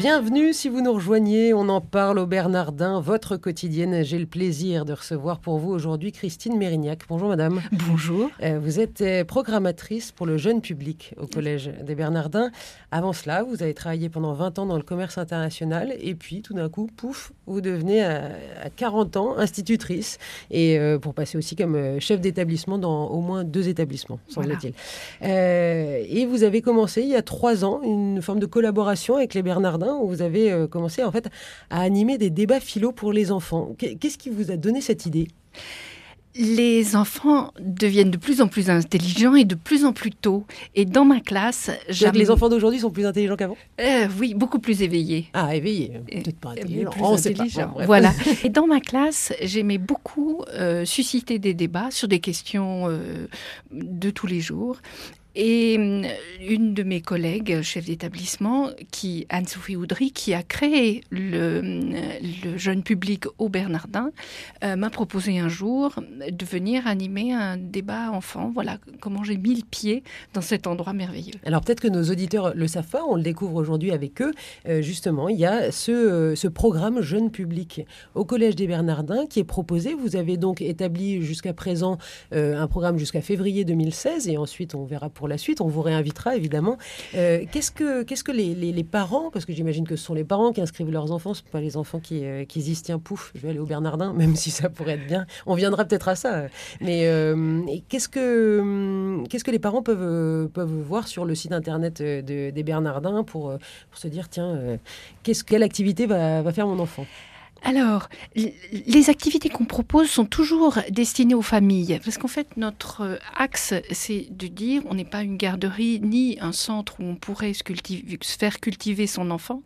Bienvenue si vous nous rejoignez, on en parle au Bernardin, votre quotidienne. J'ai le plaisir de recevoir pour vous aujourd'hui Christine Mérignac. Bonjour madame. Bonjour. Euh, vous êtes euh, programmatrice pour le jeune public au Collège des Bernardins. Avant cela, vous avez travaillé pendant 20 ans dans le commerce international et puis tout d'un coup, pouf, vous devenez à, à 40 ans institutrice et euh, pour passer aussi comme euh, chef d'établissement dans au moins deux établissements, semble-t-il. Euh, et vous avez commencé il y a trois ans une forme de collaboration avec les Bernardins où vous avez euh, commencé en fait à animer des débats philo pour les enfants. Qu'est- Qu'est-ce qui vous a donné cette idée? Les enfants deviennent de plus en plus intelligents et de plus en plus tôt. Et dans ma classe, les enfants d'aujourd'hui sont plus intelligents qu'avant? Euh, oui, beaucoup plus éveillés. Ah, éveillés, peut-être pas Mais intelligents. plus pas. intelligents. Voilà. Et dans ma classe, j'aimais beaucoup euh, susciter des débats sur des questions euh, de tous les jours. Et hum, une de mes collègues, chef d'établissement, qui Anne-Sophie Oudry, qui a créé le, hum, le jeune public au Bernardin, euh, m'a proposé un jour de venir animer un débat enfant. Voilà comment j'ai mis le pied dans cet endroit merveilleux. Alors peut-être que nos auditeurs le savent pas, on le découvre aujourd'hui avec eux. Euh, justement, il y a ce, euh, programme jeune public au Collège des Bernardins qui est proposé. Vous avez donc établi jusqu'à présent euh, un programme jusqu'à février 2016 et ensuite on verra pour la suite. On vous réinvitera évidemment. Euh, qu'est-ce que, les, parents, parce que j'imagine que ce sont les parents qui inscrivent leurs enfants, ce pas les enfants qui, euh, qui se disent tiens pouf, je vais aller au Bernardin, même si ça pourrait être bien. On viendra peut-être à ça. Mais euh, qu'est-ce que hum, qu'est-ce que les parents peuvent euh, peuvent voir sur le site internet de- des Bernardins pour pour se dire tiens quelle activité va faire mon enfant? Alors, les activités qu'on propose sont toujours destinées aux familles, parce qu'en fait, notre euh, axe, c'est de dire, on n'est pas une garderie ni un centre où on pourrait se, faire cultiver son enfant.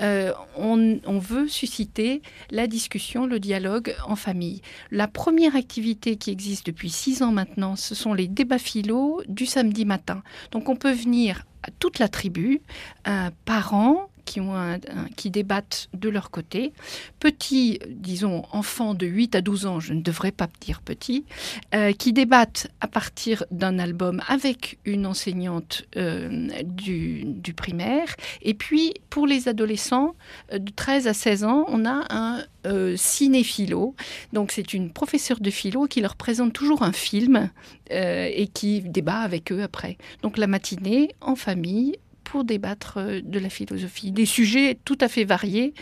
Euh, on, on veut susciter la discussion, le dialogue en famille. La première activité qui existe depuis six ans maintenant, ce sont les débats philo du samedi matin. Donc, on peut venir à toute la tribu, euh, parents qui, ont qui débattent de leur côté, petits, disons, enfants de 8 à 12 ans, je ne devrais pas dire petits, euh, qui débattent à partir d'un album avec une enseignante euh, du, primaire. Et puis, pour les adolescents euh, de 13 à 16 ans, on a un cinéphilo. Donc, c'est une professeure de philo qui leur présente toujours un film et qui débat avec eux après. Donc, la matinée, en famille, pour débattre euh, de la philosophie, des sujets tout à fait variés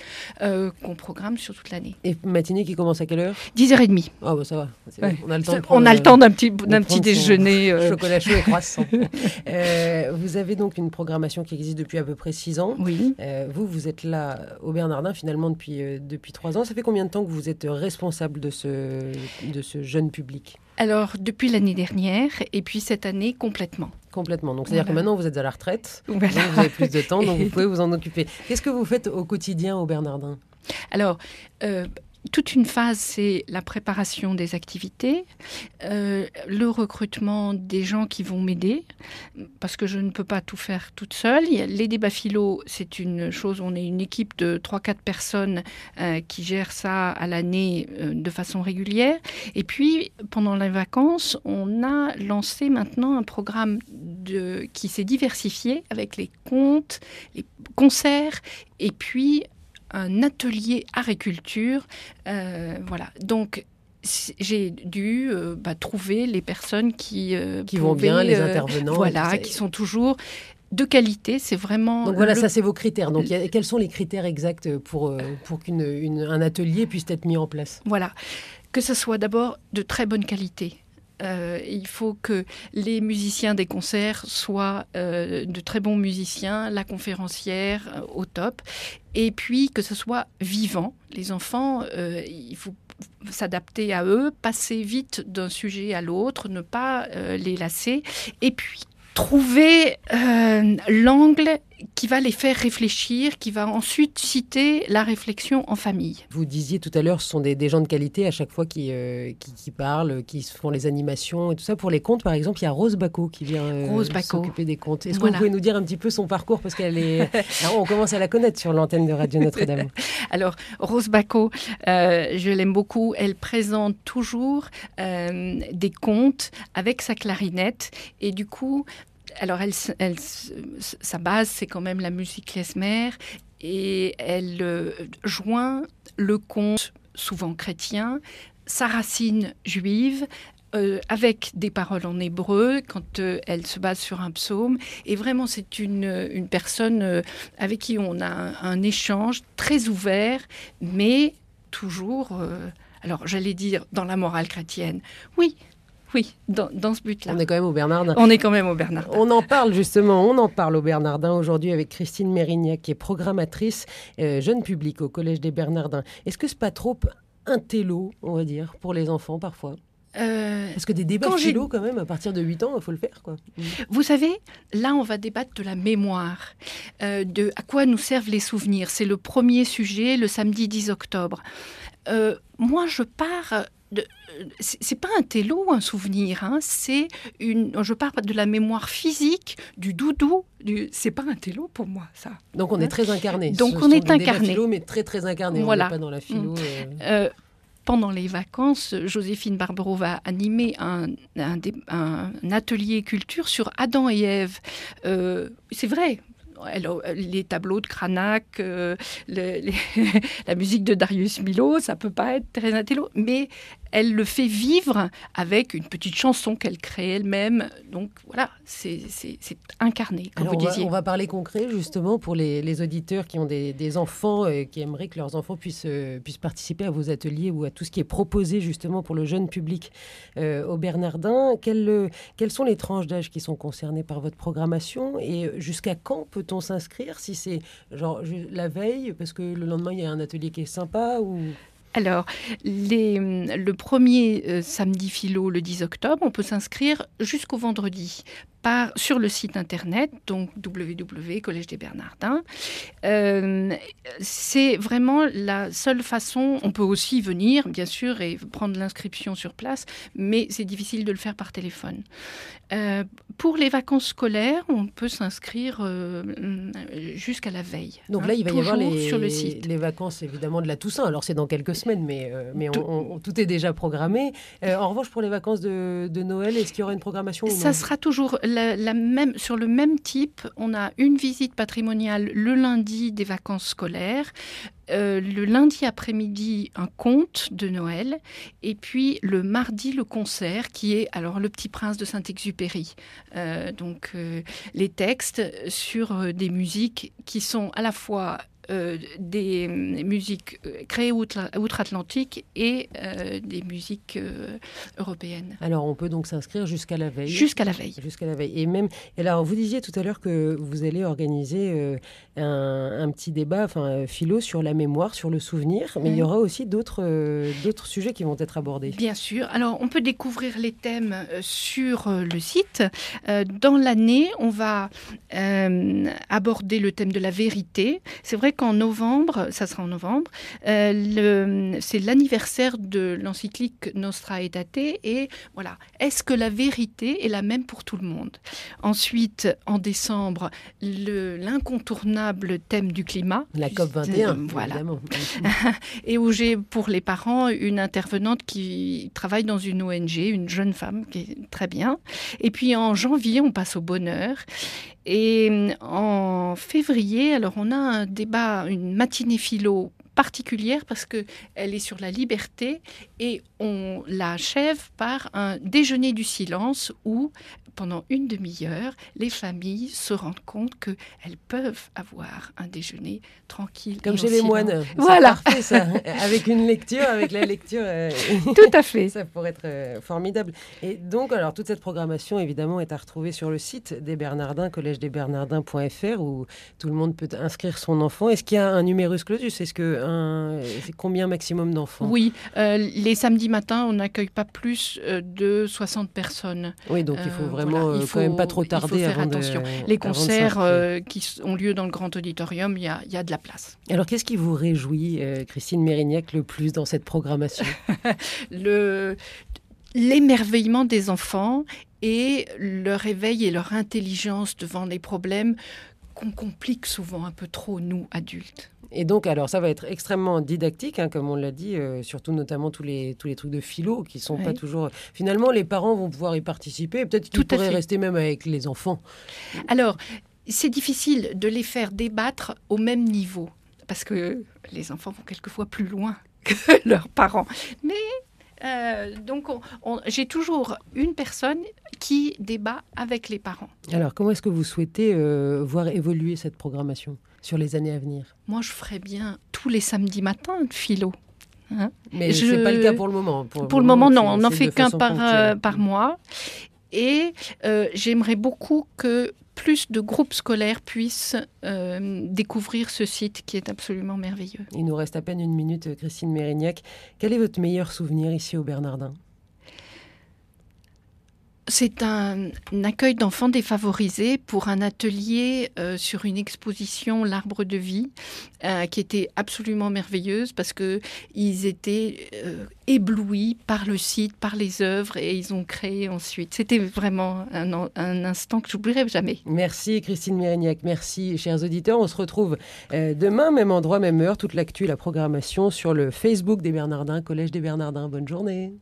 euh, qu'on programme sur toute l'année. Et matinée qui commence à quelle heure? 10h30. Ah bah ça va. Ouais. On a le temps. de On prendre, a le euh, temps d'un petit, d'un petit déjeuner. euh, Chocolat chaud et croissant. Euh, vous avez donc une programmation qui existe depuis à peu près six ans. Oui. Vous, vous êtes là au Bernardin finalement depuis, depuis trois ans. Ça fait combien de temps que vous êtes responsable de ce, de ce jeune public? Alors, depuis l'année dernière, et puis cette année complètement. Complètement. Donc, c'est-à-dire Voilà. que maintenant, vous êtes à la retraite. Voilà. Donc, vous avez plus de temps, donc vous pouvez vous en occuper. Qu'est-ce que vous faites au quotidien au Bernardin? Alors, euh, toute une phase, c'est la préparation des activités, euh, le recrutement des gens qui vont m'aider, parce que je ne peux pas tout faire toute seule. Les débats philo, c'est une chose, on est une équipe de 3-4 personnes euh, qui gèrent ça à l'année euh, de façon régulière. Et puis, pendant les vacances, on a lancé maintenant un programme qui s'est diversifié avec les contes, les concerts, et puis un atelier agriculture. Euh, voilà. Donc, j'ai dû euh, bah, trouver les personnes qui, euh, Qui vont bien, les intervenants. voilà, qui sont toujours de qualité. C'est vraiment. Donc voilà, le- ça c'est vos critères. Donc a- quels sont les critères exacts pour, pour qu'un atelier puisse être mis en place? Voilà. Que ce soit d'abord de très bonne qualité. Euh, il faut que les musiciens des concerts soient euh, de très bons musiciens, la conférencière euh, au top, et puis que ce soit vivant. Les enfants, il faut s'adapter à eux, passer vite d'un sujet à l'autre, ne pas les lasser, et puis trouver l'angle qui va les faire réfléchir, qui va ensuite citer la réflexion en famille. Vous disiez tout à l'heure, ce sont des, gens de qualité à chaque fois qui, euh, qui, parlent, qui font les animations et tout ça. Pour les contes, par exemple, il y a Rose Bacco qui vient euh, s'occuper des contes. Est-ce que vous pouvez nous dire un petit peu son parcours? Parce qu'elle est. on commence à la connaître sur l'antenne de Radio Notre-Dame. Alors, Rose Bacco, euh, je l'aime beaucoup. Elle présente toujours des contes avec sa clarinette. Et du coup, alors, elle, sa base, c'est quand même la musique klezmer et elle euh, joint le conte, souvent chrétien, sa racine juive, euh, avec des paroles en hébreu quand euh, elle se base sur un psaume. Et vraiment, c'est une, une personne avec qui on a un, échange très ouvert, mais toujours, alors j'allais dire, dans la morale chrétienne. Oui, oui, dans, ce but-là. On est quand même au Bernardin. On est quand même au Bernardin. On en parle justement, on en parle au Bernardin aujourd'hui avec Christine Mérignac, qui est programmatrice euh, jeune public au Collège des Bernardins. Est-ce que c'est pas trop un télo, on va dire, pour les enfants parfois? Euh, Parce que des débats philo, quand même, à partir de 8 ans, il faut le faire. Quoi. Vous savez, là, on va débattre de la mémoire, euh, de à quoi nous servent les souvenirs. C'est le premier sujet, le samedi 10 octobre. moi, je pars c'est pas un télo, un souvenir, hein, c'est une. Je parle de la mémoire physique, du doudou. Du, c'est pas un télo pour moi, ça. Donc on est très incarné. Donc on est incarné. Philo, mais très très incarné. Voilà. On pas dans la philo. Mm. Euh. Euh, pendant les vacances, Joséphine Barbero va animer un, un, atelier culture sur Adam et Ève. Euh, c'est vrai, les tableaux de Cranach, la musique de Darius Milo, ça peut pas être très intello, mais elle le fait vivre avec une petite chanson qu'elle crée elle-même. Donc voilà, c'est incarné, comme vous disiez. on va parler concret justement pour les, auditeurs qui ont des, enfants et qui aimeraient que leurs enfants puissent, euh, puissent participer à vos ateliers ou à tout ce qui est proposé justement pour le jeune public euh, au Bernardin. Quelles, quelles sont les tranches d'âge qui sont concernées par votre programmation et jusqu'à quand peut-on s'inscrire si c'est genre la veille parce que le lendemain il y a un atelier qui est sympa ou alors, le premier euh, samedi philo, le 10 octobre, on peut s'inscrire jusqu'au vendredi sur le site internet, donc www Collège des Bernardins. Euh, c'est vraiment la seule façon. On peut aussi venir, bien sûr, et prendre l'inscription sur place, mais c'est difficile de le faire par téléphone. Euh, pour les vacances scolaires, on peut s'inscrire euh, jusqu'à la veille. Donc hein, là, il va y avoir les, sur le site. les vacances, évidemment, de la Toussaint. Alors, c'est dans quelques semaines, mais, mais tout, est déjà programmé. en revanche, pour les vacances de, Noël, est-ce qu'il y aura une programmation Ça sera toujours sur le même type, on a une visite patrimoniale le lundi des vacances scolaires, euh, le lundi après-midi un conte de Noël et puis le mardi le concert qui est alors le Petit Prince de Saint-Exupéry. Euh, donc euh, les textes sur des musiques qui sont à la fois euh, des musiques euh, créées outre-Atlantique et euh, des musiques européennes. Alors on peut donc s'inscrire jusqu'à la veille. Jusqu'à la veille. Jusqu'à la veille. Et même, alors vous disiez tout à l'heure que vous allez organiser un, petit débat, enfin philo sur la mémoire, sur le souvenir, mais il y aura aussi d'autres d'autres sujets qui vont être abordés. Bien sûr. Alors on peut découvrir les thèmes sur le site. dans l'année, on va aborder le thème de la vérité. C'est vrai qu'en novembre, ça sera en novembre, euh, c'est l'anniversaire de l'encyclique Nostra Aetate et voilà, est-ce que la vérité est la même pour tout le monde? Ensuite, en décembre, l'incontournable thème du climat. La COP 21, voilà. et où j'ai pour les parents une intervenante qui travaille dans une ONG, une jeune femme qui est très bien. Et puis en janvier, on passe au bonheur. Et euh, en février, alors on a un débat, une matinée philo particulière parce que elle est sur la liberté et on l'achève par un déjeuner du silence où pendant une demi-heure, les familles se rendent compte qu'elles peuvent avoir un déjeuner tranquille. Comme chez les moines. Voilà. Parfait, ça. avec une lecture, avec la lecture. Euh, Tout à fait. ça pourrait être euh, formidable. Et donc, alors, toute cette programmation, évidemment, est à retrouver sur le site des Bernardins, collège des Bernardins.fr, où tout le monde peut inscrire son enfant. Est-ce qu'il y a un numerus clausus Est-ce que un... combien maximum d'enfants? Oui, euh, les samedis matins, on n'accueille pas plus de 60 personnes. Oui, donc il faut vraiment vraiment il faut, quand même pas trop tarder. faire attention. Les concerts qui ont lieu dans le grand auditorium, il y a, y a, de la place. Alors qu'est-ce qui vous réjouit, Christine Mérignac, le plus dans cette programmation? Le l'émerveillement des enfants et leur éveil et leur intelligence devant les problèmes qu'on complique souvent un peu trop, nous, adultes. Et donc, alors, ça va être extrêmement didactique, hein, comme on l'a dit, euh, surtout notamment tous les, tous les trucs de philo qui sont pas toujours. Finalement, les parents vont pouvoir y participer. Peut-être qu'ils pourraient rester même avec les enfants. Alors, c'est difficile de les faire débattre au même niveau, parce que les enfants vont quelquefois plus loin que leurs parents. Mais euh, donc, j'ai toujours une personne qui débat avec les parents. Alors, comment est-ce que vous souhaitez euh, voir évoluer cette programmation? Sur les années à venir Moi, je ferais bien tous les samedis matins de philo. Hein. Mais ce n'est pas le cas pour le moment. Pour, le moment, non. On n'en fait qu'un par, euh, par mois. Et j'aimerais beaucoup que plus de groupes scolaires puissent euh, découvrir ce site qui est absolument merveilleux. Il nous reste à peine une minute, Christine Mérignac. Quel est votre meilleur souvenir ici au Bernardin? C'est un, accueil d'enfants défavorisés pour un atelier euh, sur une exposition L'arbre de vie euh, qui était absolument merveilleuse parce que ils étaient euh, éblouis par le site, par les œuvres et ils ont créé ensuite. C'était vraiment un, un, instant que j'oublierai jamais. Merci Christine Mérignac, merci chers auditeurs. On se retrouve demain, même endroit, même heure, toute l'actu, la programmation sur le Facebook des Bernardins, Collège des Bernardins. Bonne journée.